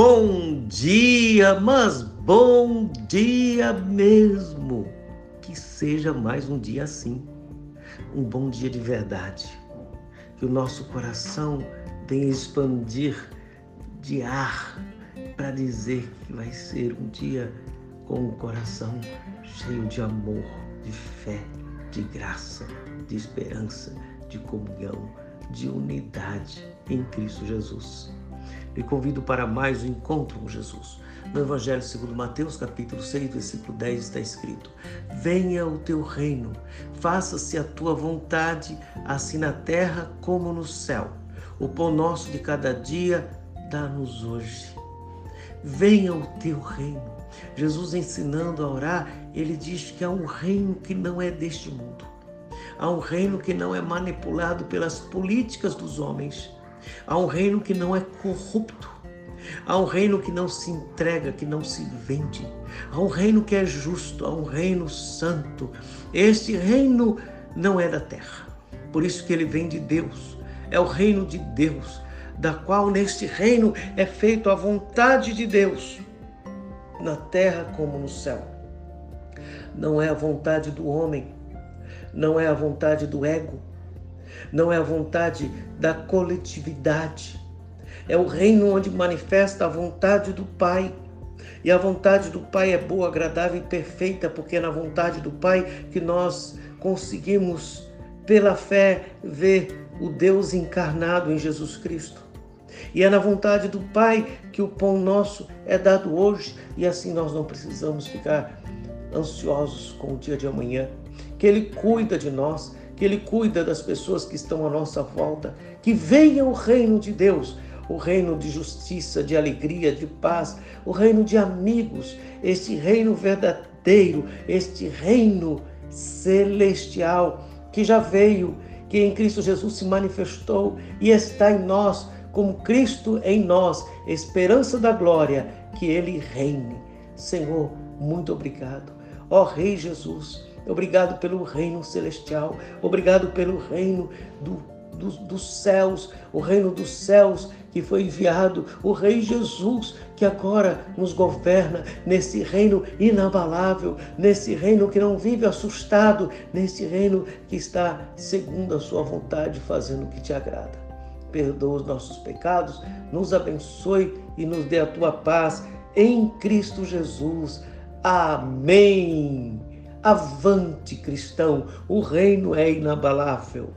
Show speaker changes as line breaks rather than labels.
Bom dia, mas bom dia mesmo. Que seja mais um dia assim. Um bom dia de verdade. Que o nosso coração venha expandir de ar para dizer que vai ser um dia com o coração cheio de amor, de fé, de graça, de esperança, de comunhão, de unidade em Cristo Jesus. Me convido para mais um encontro com Jesus. No Evangelho segundo Mateus, capítulo 6, versículo 10, está escrito: Venha o teu reino, faça-se a tua vontade, assim na terra como no céu. O pão nosso de cada dia dá-nos hoje. Venha o teu reino. Jesus ensinando a orar, ele diz que há um reino que não é deste mundo. Há um reino que não é manipulado pelas políticas dos homens Há um reino que não é corrupto. Há um reino que não se entrega, que não se vende. Há um reino que é justo, há um reino santo. Este reino não é da terra. Por isso que ele vem de Deus. É o reino de Deus, da qual neste reino é feito a vontade de Deus, na terra como no céu. Não é a vontade do homem, não é a vontade do ego, não é a vontade da coletividade. É o reino onde manifesta a vontade do Pai. E a vontade do Pai é boa, agradável e perfeita, porque é na vontade do Pai que nós conseguimos, pela fé, ver o Deus encarnado em Jesus Cristo. E é na vontade do Pai que o pão nosso é dado hoje, e assim nós não precisamos ficar ansiosos com o dia de amanhã, que Ele cuida de nós, que Ele cuida das pessoas que estão à nossa volta, que venha o reino de Deus, o reino de justiça, de alegria, de paz, o reino de amigos, este reino verdadeiro, este reino celestial que já veio, que em Cristo Jesus se manifestou e está em nós, como Cristo em nós, esperança da glória, que Ele reine. Senhor, muito obrigado. Ó Rei Jesus, Obrigado pelo reino celestial. Obrigado pelo reino do, do, dos céus, o reino dos céus que foi enviado, o Rei Jesus, que agora nos governa nesse reino inabalável, nesse reino que não vive assustado, nesse reino que está segundo a sua vontade, fazendo o que te agrada. Perdoa os nossos pecados, nos abençoe e nos dê a tua paz em Cristo Jesus. Amém. Avante, cristão, o reino é inabalável.